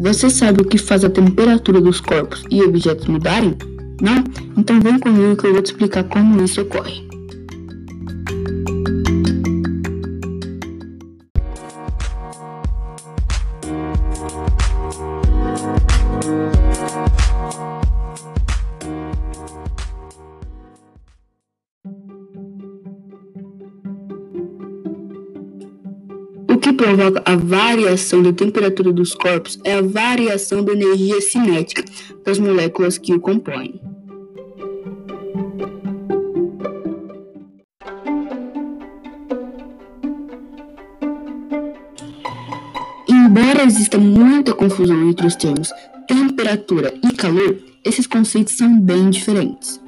Você sabe o que faz a temperatura dos corpos e objetos mudarem? Não? Então vem comigo que eu vou te explicar como isso ocorre. Que provoca a variação da temperatura dos corpos é a variação da energia cinética das moléculas que o compõem. Embora exista muita confusão entre os termos temperatura e calor, esses conceitos são bem diferentes.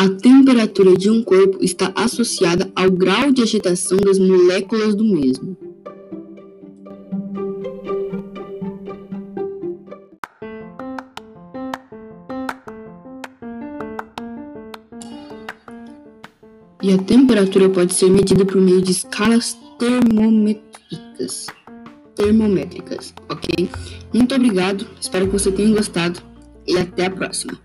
A temperatura de um corpo está associada ao grau de agitação das moléculas do mesmo. E a temperatura pode ser medida por meio de escalas termométricas. Termométricas, ok? Muito obrigado, espero que você tenha gostado e até a próxima.